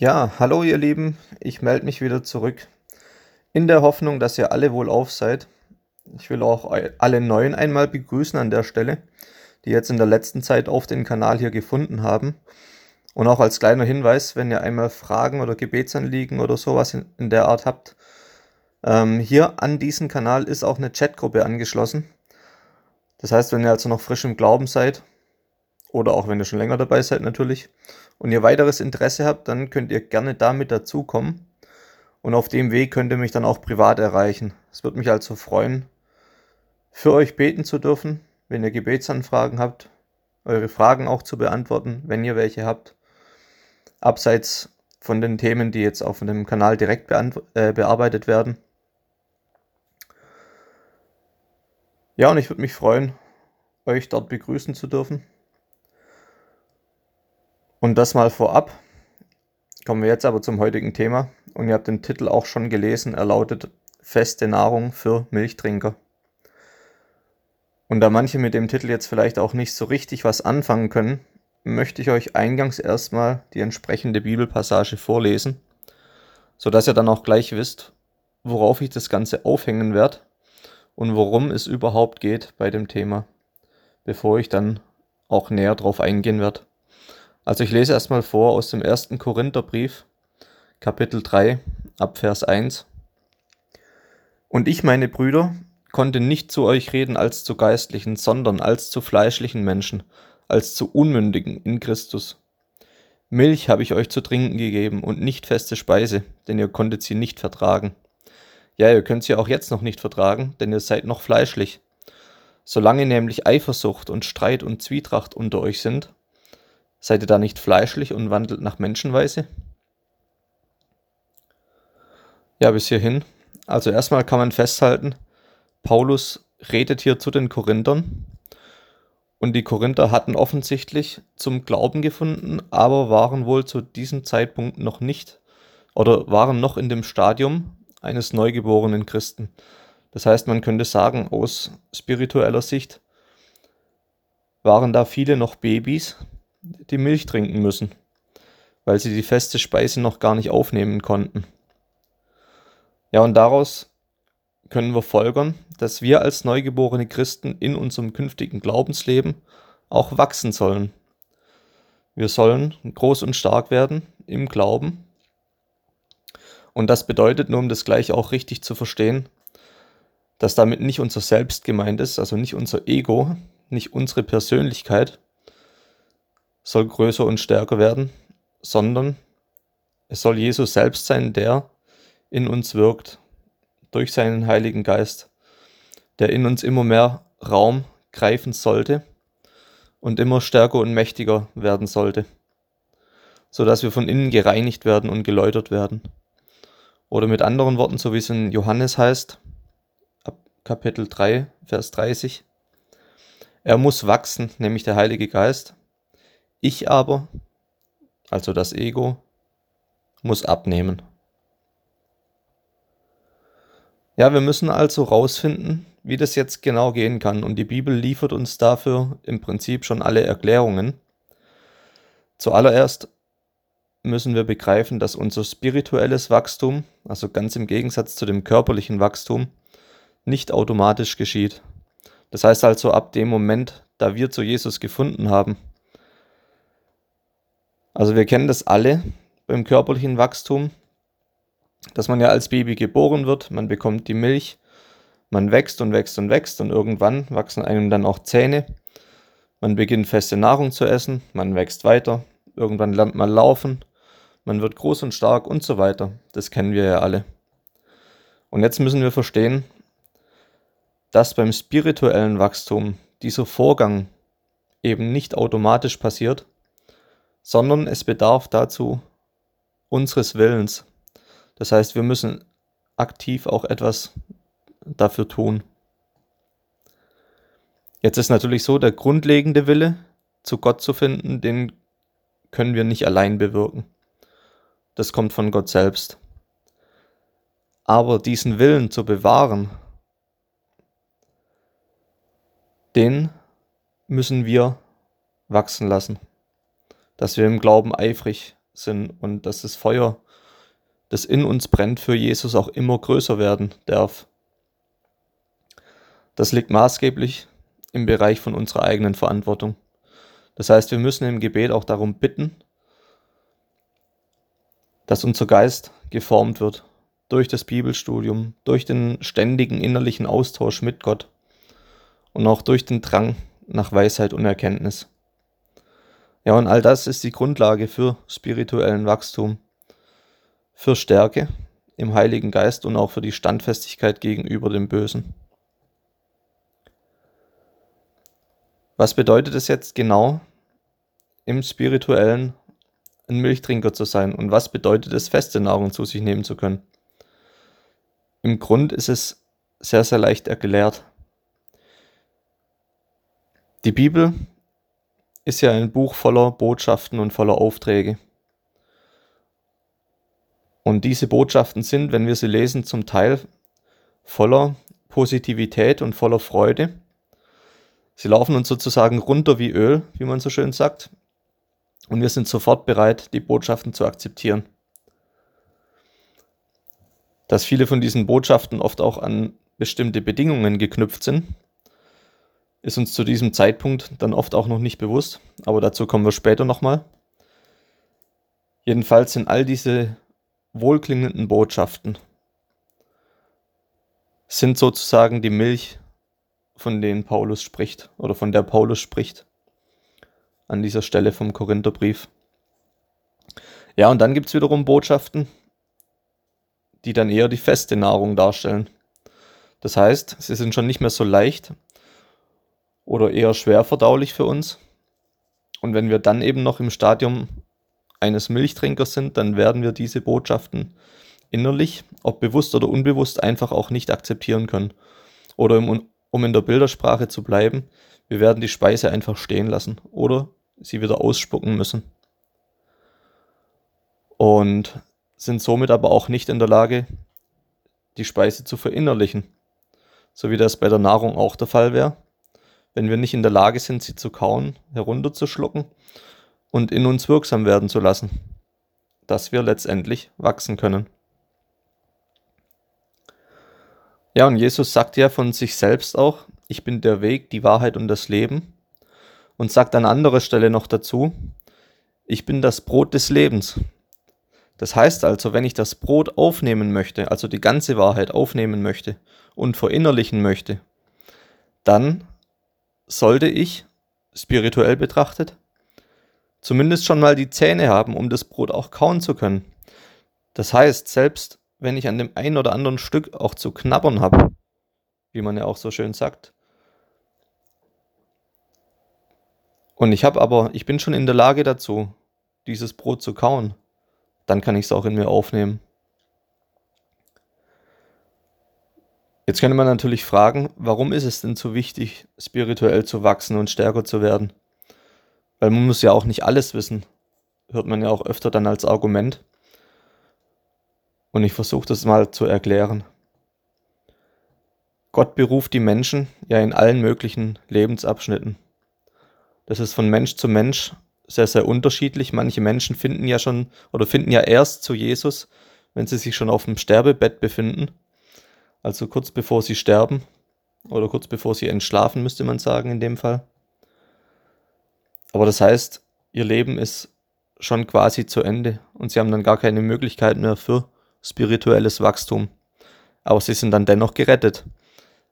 Ja, hallo ihr Lieben, ich melde mich wieder zurück. In der Hoffnung, dass ihr alle wohlauf seid. Ich will auch alle Neuen einmal begrüßen an der Stelle, die jetzt in der letzten Zeit auf den Kanal hier gefunden haben. Und auch als kleiner Hinweis, wenn ihr einmal Fragen oder Gebetsanliegen oder sowas in, der Art habt, ähm, hier an diesen Kanal ist auch eine Chatgruppe angeschlossen. Das heißt, wenn ihr also noch frisch im Glauben seid, oder auch wenn ihr schon länger dabei seid natürlich, und ihr weiteres Interesse habt, dann könnt ihr gerne damit dazukommen. Und auf dem Weg könnt ihr mich dann auch privat erreichen. Es würde mich also freuen, für euch beten zu dürfen, wenn ihr Gebetsanfragen habt, eure Fragen auch zu beantworten, wenn ihr welche habt. Abseits von den Themen, die jetzt auf dem Kanal direkt äh, bearbeitet werden. Ja, und ich würde mich freuen, euch dort begrüßen zu dürfen. Und das mal vorab. Kommen wir jetzt aber zum heutigen Thema. Und ihr habt den Titel auch schon gelesen. Er lautet Feste Nahrung für Milchtrinker. Und da manche mit dem Titel jetzt vielleicht auch nicht so richtig was anfangen können, möchte ich euch eingangs erstmal die entsprechende Bibelpassage vorlesen, sodass ihr dann auch gleich wisst, worauf ich das Ganze aufhängen werde und worum es überhaupt geht bei dem Thema, bevor ich dann auch näher drauf eingehen werde. Also ich lese erstmal vor aus dem ersten Korintherbrief, Kapitel 3, Abvers 1. Und ich, meine Brüder, konnte nicht zu euch reden als zu geistlichen, sondern als zu fleischlichen Menschen, als zu Unmündigen in Christus. Milch habe ich euch zu trinken gegeben und nicht feste Speise, denn ihr konntet sie nicht vertragen. Ja, ihr könnt sie auch jetzt noch nicht vertragen, denn ihr seid noch fleischlich. Solange nämlich Eifersucht und Streit und Zwietracht unter euch sind, Seid ihr da nicht fleischlich und wandelt nach Menschenweise? Ja, bis hierhin. Also erstmal kann man festhalten, Paulus redet hier zu den Korinthern und die Korinther hatten offensichtlich zum Glauben gefunden, aber waren wohl zu diesem Zeitpunkt noch nicht oder waren noch in dem Stadium eines neugeborenen Christen. Das heißt, man könnte sagen, aus spiritueller Sicht waren da viele noch Babys, die Milch trinken müssen, weil sie die feste Speise noch gar nicht aufnehmen konnten. Ja, und daraus können wir folgern, dass wir als neugeborene Christen in unserem künftigen Glaubensleben auch wachsen sollen. Wir sollen groß und stark werden im Glauben. Und das bedeutet, nur um das gleich auch richtig zu verstehen, dass damit nicht unser Selbst gemeint ist, also nicht unser Ego, nicht unsere Persönlichkeit, soll größer und stärker werden, sondern es soll Jesus selbst sein, der in uns wirkt, durch seinen Heiligen Geist, der in uns immer mehr Raum greifen sollte und immer stärker und mächtiger werden sollte, sodass wir von innen gereinigt werden und geläutert werden. Oder mit anderen Worten, so wie es in Johannes heißt, Kapitel 3, Vers 30, er muss wachsen, nämlich der Heilige Geist, ich aber, also das Ego, muss abnehmen. Ja, wir müssen also rausfinden, wie das jetzt genau gehen kann. Und die Bibel liefert uns dafür im Prinzip schon alle Erklärungen. Zuallererst müssen wir begreifen, dass unser spirituelles Wachstum, also ganz im Gegensatz zu dem körperlichen Wachstum, nicht automatisch geschieht. Das heißt also, ab dem Moment, da wir zu Jesus gefunden haben, also wir kennen das alle beim körperlichen Wachstum, dass man ja als Baby geboren wird, man bekommt die Milch, man wächst und wächst und wächst und irgendwann wachsen einem dann auch Zähne. Man beginnt feste Nahrung zu essen, man wächst weiter, irgendwann lernt man laufen, man wird groß und stark und so weiter. Das kennen wir ja alle. Und jetzt müssen wir verstehen, dass beim spirituellen Wachstum dieser Vorgang eben nicht automatisch passiert, sondern es bedarf dazu unseres Willens. Das heißt, wir müssen aktiv auch etwas dafür tun. Jetzt ist natürlich so, der grundlegende Wille, zu Gott zu finden, den können wir nicht allein bewirken. Das kommt von Gott selbst. Aber diesen Willen zu bewahren, den müssen wir wachsen lassen dass wir im Glauben eifrig sind und dass das Feuer, das in uns brennt, für Jesus auch immer größer werden darf. Das liegt maßgeblich im Bereich von unserer eigenen Verantwortung. Das heißt, wir müssen im Gebet auch darum bitten, dass unser Geist geformt wird durch das Bibelstudium, durch den ständigen innerlichen Austausch mit Gott und auch durch den Drang nach Weisheit und Erkenntnis. Ja, und all das ist die Grundlage für spirituellen Wachstum, für Stärke im Heiligen Geist und auch für die Standfestigkeit gegenüber dem Bösen. Was bedeutet es jetzt genau, im spirituellen ein Milchtrinker zu sein und was bedeutet es, feste Nahrung zu sich nehmen zu können? Im Grund ist es sehr, sehr leicht erklärt. Die Bibel ist ja ein Buch voller Botschaften und voller Aufträge. Und diese Botschaften sind, wenn wir sie lesen, zum Teil voller Positivität und voller Freude. Sie laufen uns sozusagen runter wie Öl, wie man so schön sagt. Und wir sind sofort bereit, die Botschaften zu akzeptieren. Dass viele von diesen Botschaften oft auch an bestimmte Bedingungen geknüpft sind, ist uns zu diesem Zeitpunkt dann oft auch noch nicht bewusst, aber dazu kommen wir später nochmal. Jedenfalls sind all diese wohlklingenden Botschaften sind sozusagen die Milch von denen Paulus spricht oder von der Paulus spricht. An dieser Stelle vom Korintherbrief. Ja, und dann gibt es wiederum Botschaften, die dann eher die feste Nahrung darstellen. Das heißt, sie sind schon nicht mehr so leicht oder eher schwer verdaulich für uns. Und wenn wir dann eben noch im Stadium eines Milchtrinkers sind, dann werden wir diese Botschaften innerlich, ob bewusst oder unbewusst, einfach auch nicht akzeptieren können. Oder im um in der Bildersprache zu bleiben, wir werden die Speise einfach stehen lassen oder sie wieder ausspucken müssen. Und sind somit aber auch nicht in der Lage, die Speise zu verinnerlichen, so wie das bei der Nahrung auch der Fall wäre, wenn wir nicht in der Lage sind, sie zu kauen, herunterzuschlucken und in uns wirksam werden zu lassen, dass wir letztendlich wachsen können. Ja, und Jesus sagt ja von sich selbst auch, ich bin der Weg, die Wahrheit und das Leben. Und sagt an anderer Stelle noch dazu, ich bin das Brot des Lebens. Das heißt also, wenn ich das Brot aufnehmen möchte, also die ganze Wahrheit aufnehmen möchte und verinnerlichen möchte, dann sollte ich, spirituell betrachtet, zumindest schon mal die Zähne haben, um das Brot auch kauen zu können. Das heißt, selbst wenn ich an dem einen oder anderen Stück auch zu knabbern habe, wie man ja auch so schön sagt. Und ich habe aber, ich bin schon in der Lage dazu, dieses Brot zu kauen, dann kann ich es auch in mir aufnehmen. Jetzt könnte man natürlich fragen, warum ist es denn so wichtig, spirituell zu wachsen und stärker zu werden? Weil man muss ja auch nicht alles wissen, hört man ja auch öfter dann als Argument. Und ich versuche das mal zu erklären. Gott beruft die Menschen ja in allen möglichen Lebensabschnitten. Das ist von Mensch zu Mensch sehr, sehr unterschiedlich. Manche Menschen finden ja schon oder finden ja erst zu Jesus, wenn sie sich schon auf dem Sterbebett befinden. Also kurz bevor sie sterben oder kurz bevor sie entschlafen, müsste man sagen in dem Fall. Aber das heißt, ihr Leben ist schon quasi zu Ende und sie haben dann gar keine Möglichkeit mehr für spirituelles Wachstum. Aber sie sind dann dennoch gerettet.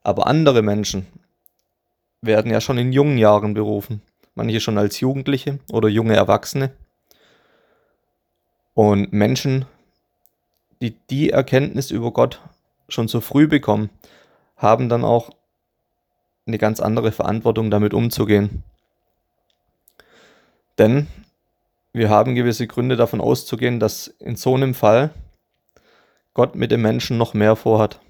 Aber andere Menschen werden ja schon in jungen Jahren berufen. Manche schon als Jugendliche oder junge Erwachsene. Und Menschen, die die Erkenntnis über Gott schon so früh bekommen, haben dann auch eine ganz andere Verantwortung damit umzugehen. Denn wir haben gewisse Gründe davon auszugehen, dass in so einem Fall Gott mit dem Menschen noch mehr vorhat.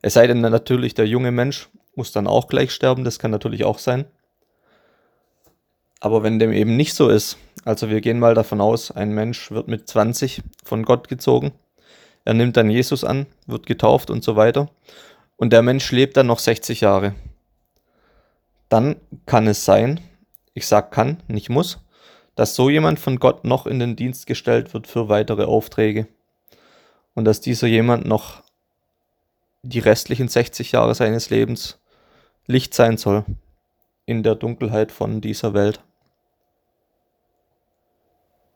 Es sei denn natürlich, der junge Mensch muss dann auch gleich sterben, das kann natürlich auch sein. Aber wenn dem eben nicht so ist, also wir gehen mal davon aus, ein Mensch wird mit 20 von Gott gezogen, er nimmt dann Jesus an, wird getauft und so weiter, und der Mensch lebt dann noch 60 Jahre. Dann kann es sein, ich sage kann, nicht muss, dass so jemand von Gott noch in den Dienst gestellt wird für weitere Aufträge und dass dieser jemand noch die restlichen 60 Jahre seines Lebens Licht sein soll in der Dunkelheit von dieser Welt.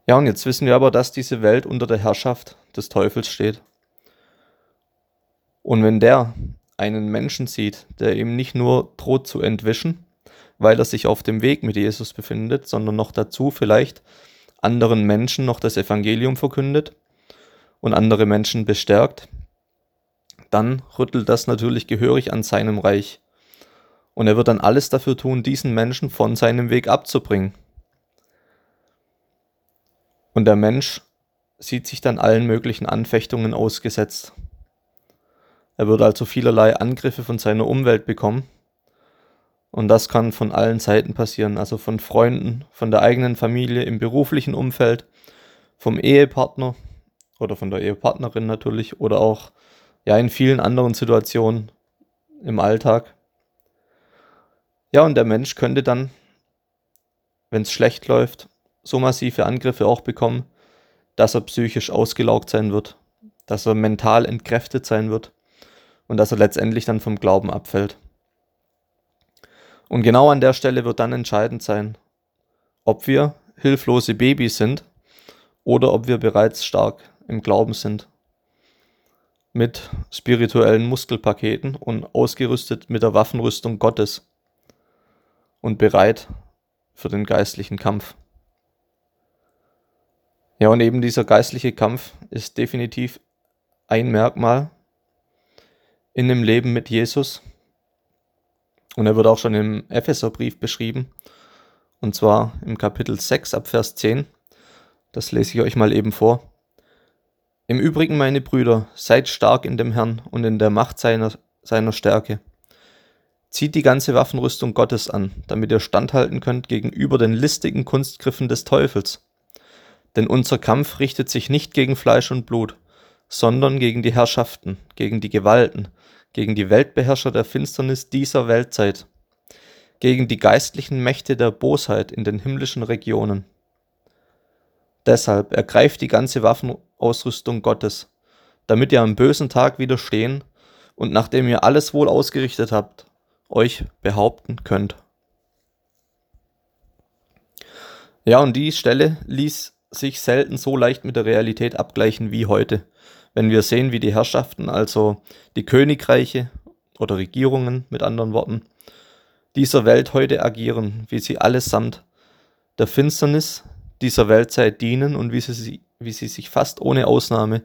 Ja, und jetzt wissen wir aber, dass diese Welt unter der Herrschaft des Teufels steht. Und wenn der einen Menschen sieht, der ihm nicht nur droht zu entwischen, weil er sich auf dem Weg mit Jesus befindet, sondern noch dazu vielleicht anderen Menschen noch das Evangelium verkündet und andere Menschen bestärkt, dann rüttelt das natürlich gehörig an seinem Reich. Und er wird dann alles dafür tun, diesen Menschen von seinem Weg abzubringen. Und der Mensch sieht sich dann allen möglichen Anfechtungen ausgesetzt. Er wird also vielerlei Angriffe von seiner Umwelt bekommen. Und das kann von allen Seiten passieren, also von Freunden, von der eigenen Familie, im beruflichen Umfeld, vom Ehepartner oder von der Ehepartnerin natürlich oder auch ja in vielen anderen Situationen im Alltag. Ja, und der Mensch könnte dann, wenn es schlecht läuft, so massive Angriffe auch bekommen, dass er psychisch ausgelaugt sein wird, dass er mental entkräftet sein wird und dass er letztendlich dann vom Glauben abfällt. Und genau an der Stelle wird dann entscheidend sein, ob wir hilflose Babys sind oder ob wir bereits stark im Glauben sind. Mit spirituellen Muskelpaketen und ausgerüstet mit der Waffenrüstung Gottes und bereit für den geistlichen Kampf. Ja, und eben dieser geistliche Kampf ist definitiv ein Merkmal in dem Leben mit Jesus. Und er wird auch schon im Epheserbrief beschrieben. Und zwar im Kapitel 6 ab Vers 10. Das lese ich euch mal eben vor. Im Übrigen, meine Brüder, seid stark in dem Herrn und in der Macht seiner, seiner Stärke. Zieht die ganze Waffenrüstung Gottes an, damit ihr standhalten könnt gegenüber den listigen Kunstgriffen des Teufels. Denn unser Kampf richtet sich nicht gegen Fleisch und Blut, sondern gegen die Herrschaften, gegen die Gewalten, gegen die Weltbeherrscher der Finsternis dieser Weltzeit, gegen die geistlichen Mächte der Bosheit in den himmlischen Regionen. Deshalb ergreift die ganze Waffenausrüstung Gottes, damit ihr am bösen Tag widerstehen und nachdem ihr alles wohl ausgerichtet habt, euch behaupten könnt. Ja, und die Stelle ließ sich selten so leicht mit der Realität abgleichen wie heute, wenn wir sehen, wie die Herrschaften, also die Königreiche oder Regierungen mit anderen Worten, dieser Welt heute agieren, wie sie allesamt der Finsternis dieser Weltzeit dienen und wie sie, wie sie sich fast ohne Ausnahme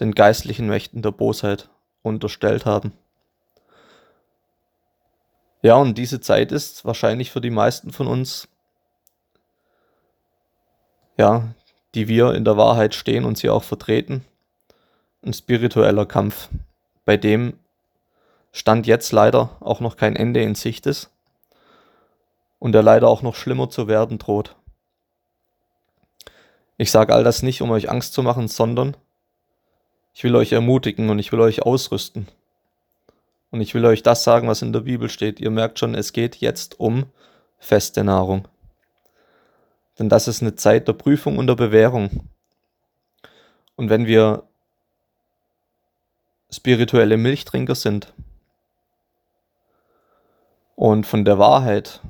den geistlichen Mächten der Bosheit unterstellt haben. Ja, und diese Zeit ist wahrscheinlich für die meisten von uns ja, die wir in der Wahrheit stehen und sie auch vertreten. Ein spiritueller Kampf, bei dem Stand jetzt leider auch noch kein Ende in Sicht ist und der leider auch noch schlimmer zu werden droht. Ich sage all das nicht, um euch Angst zu machen, sondern ich will euch ermutigen und ich will euch ausrüsten. Und ich will euch das sagen, was in der Bibel steht. Ihr merkt schon, es geht jetzt um feste Nahrung. Denn das ist eine Zeit der Prüfung und der Bewährung. Und wenn wir spirituelle Milchtrinker sind und von der Wahrheit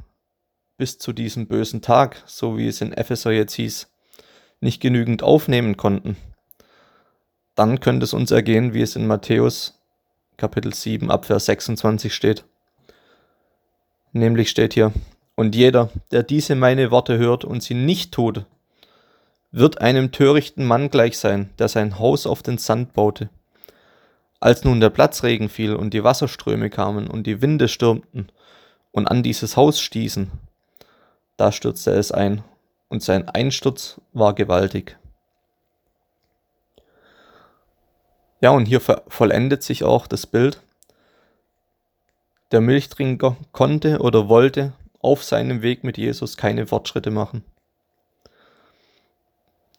bis zu diesem bösen Tag, so wie es in Epheser jetzt hieß, nicht genügend aufnehmen konnten, dann könnte es uns ergehen, wie es in Matthäus Kapitel 7 Abvers 26 steht. Nämlich steht hier, und jeder, der diese meine Worte hört und sie nicht tut, wird einem törichten Mann gleich sein, der sein Haus auf den Sand baute. Als nun der Platzregen fiel und die Wasserströme kamen und die Winde stürmten und an dieses Haus stießen, da stürzte es ein, und sein Einsturz war gewaltig. Ja, und hier vollendet sich auch das Bild. Der Milchtrinker konnte oder wollte auf seinem Weg mit Jesus keine Fortschritte machen.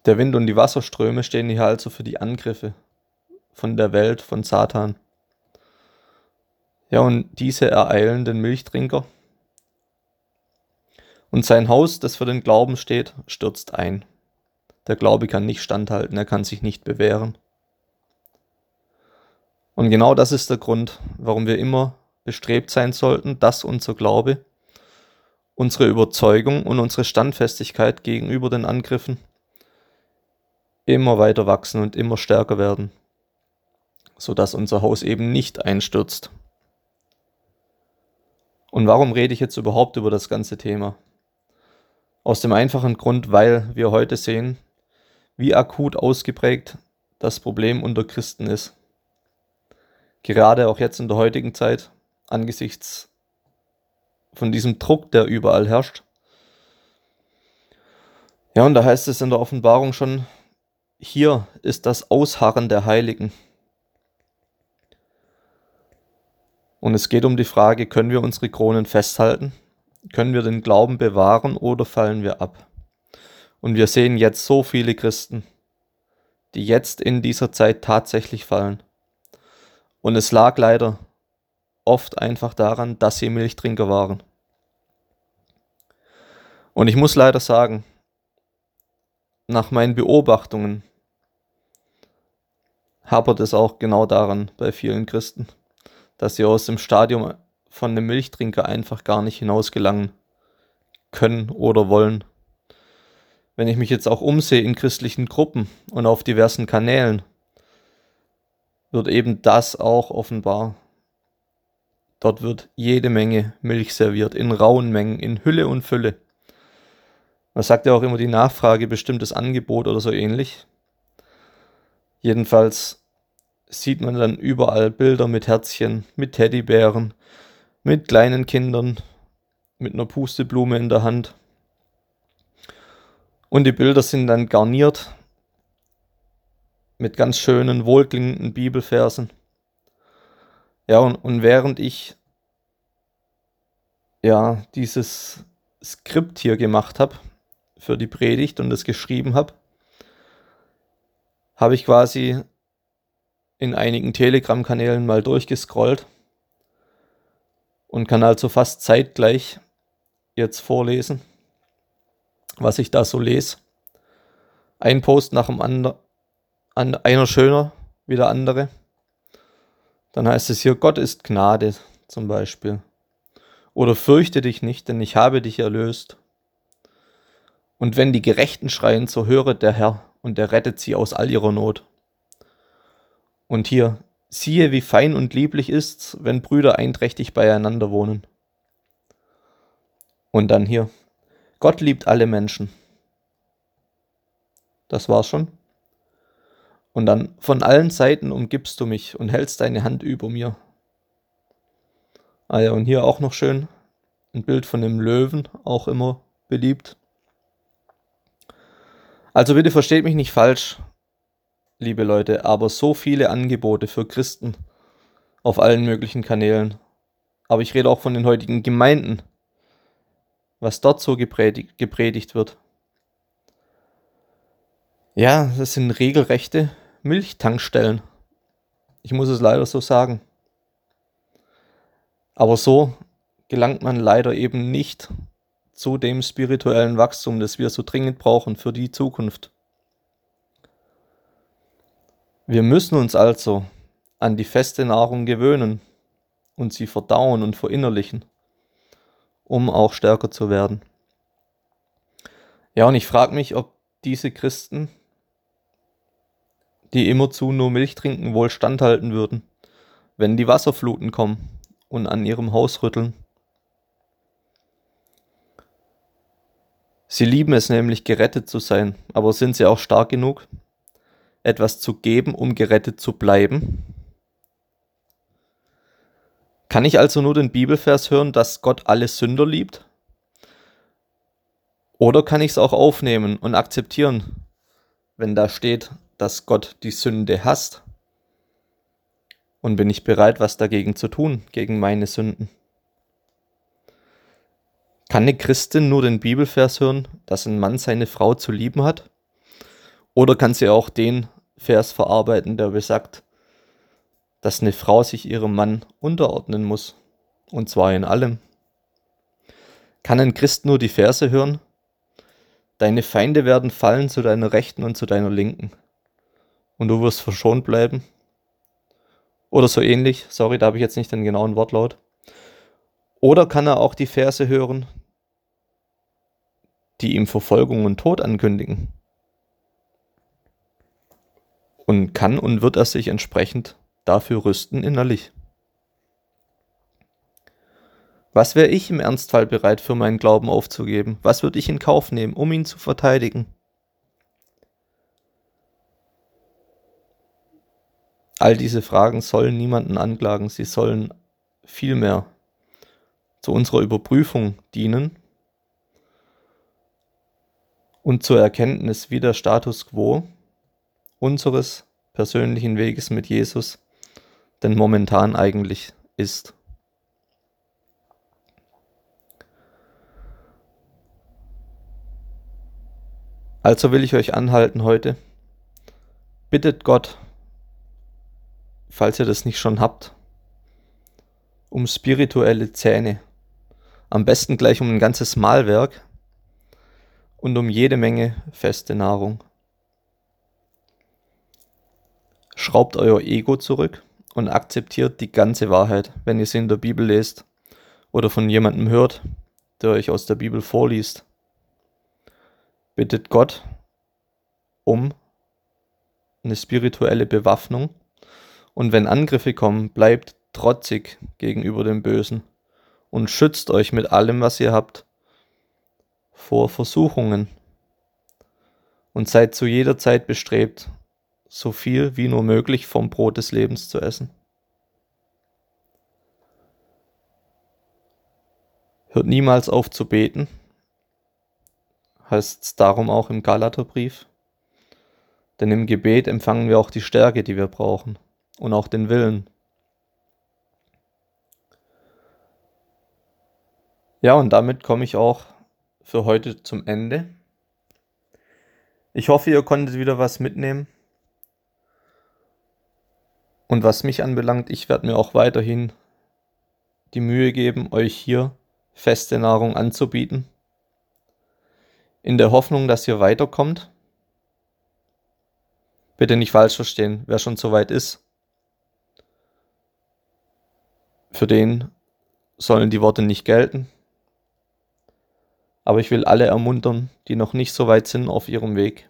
Der Wind und die Wasserströme stehen hier also für die Angriffe von der Welt, von Satan. Ja, und diese ereilen den Milchtrinker. Und sein Haus, das für den Glauben steht, stürzt ein. Der Glaube kann nicht standhalten, er kann sich nicht bewähren. Und genau das ist der Grund, warum wir immer bestrebt sein sollten, dass unser Glaube, unsere Überzeugung und unsere Standfestigkeit gegenüber den Angriffen immer weiter wachsen und immer stärker werden, sodass unser Haus eben nicht einstürzt. Und warum rede ich jetzt überhaupt über das ganze Thema? Aus dem einfachen Grund, weil wir heute sehen, wie akut ausgeprägt das Problem unter Christen ist. Gerade auch jetzt in der heutigen Zeit, angesichts von diesem Druck, der überall herrscht. Ja, und da heißt es in der Offenbarung schon, hier ist das Ausharren der Heiligen. Und es geht um die Frage, können wir unsere Kronen festhalten? Können wir den Glauben bewahren oder fallen wir ab? Und wir sehen jetzt so viele Christen, die jetzt in dieser Zeit tatsächlich fallen. Und es lag leider oft einfach daran, dass sie Milchtrinker waren. Und ich muss leider sagen, nach meinen Beobachtungen hapert es auch genau daran bei vielen Christen, dass sie aus dem Stadium von einem Milchtrinker einfach gar nicht hinausgelangen können oder wollen. Wenn ich mich jetzt auch umsehe in christlichen Gruppen und auf diversen Kanälen, wird eben das auch offenbar. Dort wird jede Menge Milch serviert, in rauen Mengen, in Hülle und Fülle. Man sagt ja auch immer die Nachfrage, bestimmtes Angebot oder so ähnlich. Jedenfalls sieht man dann überall Bilder mit Herzchen, mit Teddybären, mit kleinen Kindern, mit einer Pusteblume in der Hand. Und die Bilder sind dann garniert mit ganz schönen, wohlklingenden Bibelversen. Ja, und, und während ich ja dieses Skript hier gemacht habe für die Predigt und es geschrieben habe, habe ich quasi in einigen Telegram-Kanälen mal durchgescrollt und kann also fast zeitgleich jetzt vorlesen, was ich da so lese. Ein Post nach dem anderen an einer schöner wie der andere. Dann heißt es hier, Gott ist Gnade zum Beispiel. Oder fürchte dich nicht, denn ich habe dich erlöst. Und wenn die Gerechten schreien, so höre der Herr und er rettet sie aus all ihrer Not. Und hier, siehe, wie fein und lieblich ist's, wenn Brüder einträchtig beieinander wohnen. Und dann hier, Gott liebt alle Menschen. Das war's schon. Und dann von allen Seiten umgibst du mich und hältst deine Hand über mir. Ah ja, und hier auch noch schön ein Bild von dem Löwen, auch immer beliebt. Also bitte versteht mich nicht falsch, liebe Leute, aber so viele Angebote für Christen auf allen möglichen Kanälen. Aber ich rede auch von den heutigen Gemeinden, was dort so gepredigt, gepredigt wird. Ja, das sind regelrechte Milchtankstellen. Ich muss es leider so sagen. Aber so gelangt man leider eben nicht zu dem spirituellen Wachstum, das wir so dringend brauchen für die Zukunft. Wir müssen uns also an die feste Nahrung gewöhnen und sie verdauen und verinnerlichen, um auch stärker zu werden. Ja, und ich frage mich, ob diese Christen die immerzu nur Milch trinken, wohl standhalten würden, wenn die Wasserfluten kommen und an ihrem Haus rütteln. Sie lieben es nämlich, gerettet zu sein, aber sind sie auch stark genug, etwas zu geben, um gerettet zu bleiben? Kann ich also nur den Bibelvers hören, dass Gott alle Sünder liebt? Oder kann ich es auch aufnehmen und akzeptieren, wenn da steht, dass Gott die Sünde hasst? Und bin ich bereit, was dagegen zu tun, gegen meine Sünden? Kann eine Christin nur den Bibelvers hören, dass ein Mann seine Frau zu lieben hat? Oder kann sie auch den Vers verarbeiten, der besagt, dass eine Frau sich ihrem Mann unterordnen muss? Und zwar in allem. Kann ein Christ nur die Verse hören? Deine Feinde werden fallen zu deiner Rechten und zu deiner Linken. Und du wirst verschont bleiben. Oder so ähnlich. Sorry, da habe ich jetzt nicht den genauen Wortlaut. Oder kann er auch die Verse hören, die ihm Verfolgung und Tod ankündigen? Und kann und wird er sich entsprechend dafür rüsten innerlich? Was wäre ich im Ernstfall bereit für meinen Glauben aufzugeben? Was würde ich in Kauf nehmen, um ihn zu verteidigen? All diese Fragen sollen niemanden anklagen, sie sollen vielmehr zu unserer Überprüfung dienen und zur Erkenntnis, wie der Status quo unseres persönlichen Weges mit Jesus denn momentan eigentlich ist. Also will ich euch anhalten heute. Bittet Gott, falls ihr das nicht schon habt, um spirituelle Zähne. Am besten gleich um ein ganzes Mahlwerk und um jede Menge feste Nahrung. Schraubt euer Ego zurück und akzeptiert die ganze Wahrheit, wenn ihr sie in der Bibel lest oder von jemandem hört, der euch aus der Bibel vorliest bittet Gott um eine spirituelle Bewaffnung und wenn Angriffe kommen, bleibt trotzig gegenüber dem Bösen und schützt euch mit allem, was ihr habt, vor Versuchungen und seid zu jeder Zeit bestrebt, so viel wie nur möglich vom Brot des Lebens zu essen. Hört niemals auf zu beten, heißt es darum auch im Galaterbrief. Denn im Gebet empfangen wir auch die Stärke, die wir brauchen und auch den Willen. Ja, und damit komme ich auch für heute zum Ende. Ich hoffe, ihr konntet wieder was mitnehmen. Und was mich anbelangt, ich werde mir auch weiterhin die Mühe geben, euch hier feste Nahrung anzubieten in der Hoffnung, dass ihr weiterkommt. Bitte nicht falsch verstehen, wer schon so weit ist. Für den sollen die Worte nicht gelten. Aber ich will alle ermuntern, die noch nicht so weit sind auf ihrem Weg,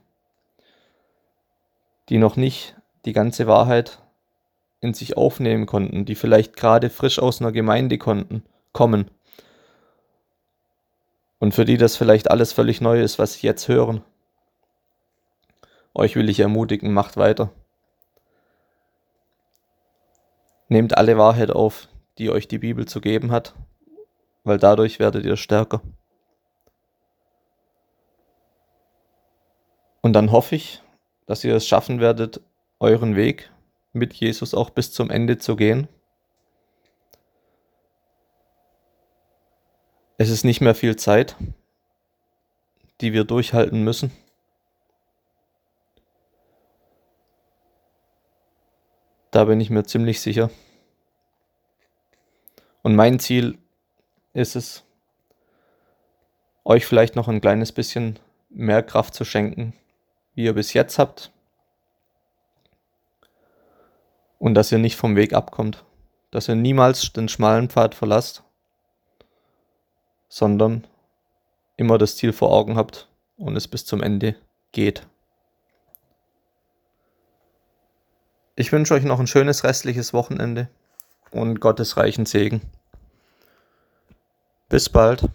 die noch nicht die ganze Wahrheit in sich aufnehmen konnten, die vielleicht gerade frisch aus einer Gemeinde konnten, kommen und für die das vielleicht alles völlig neu ist, was sie jetzt hören. Euch will ich ermutigen, macht weiter. Nehmt alle Wahrheit auf, die euch die Bibel zu geben hat, weil dadurch werdet ihr stärker. Und dann hoffe ich, dass ihr es schaffen werdet, euren Weg mit Jesus auch bis zum Ende zu gehen Es ist nicht mehr viel Zeit, die wir durchhalten müssen. Da bin ich mir ziemlich sicher. Und mein Ziel ist es, euch vielleicht noch ein kleines bisschen mehr Kraft zu schenken, wie ihr bis jetzt habt. Und dass ihr nicht vom Weg abkommt, dass ihr niemals den schmalen Pfad verlasst, sondern immer das Ziel vor Augen habt und es bis zum Ende geht. Ich wünsche euch noch ein schönes restliches Wochenende und Gottes reichen Segen. Bis bald.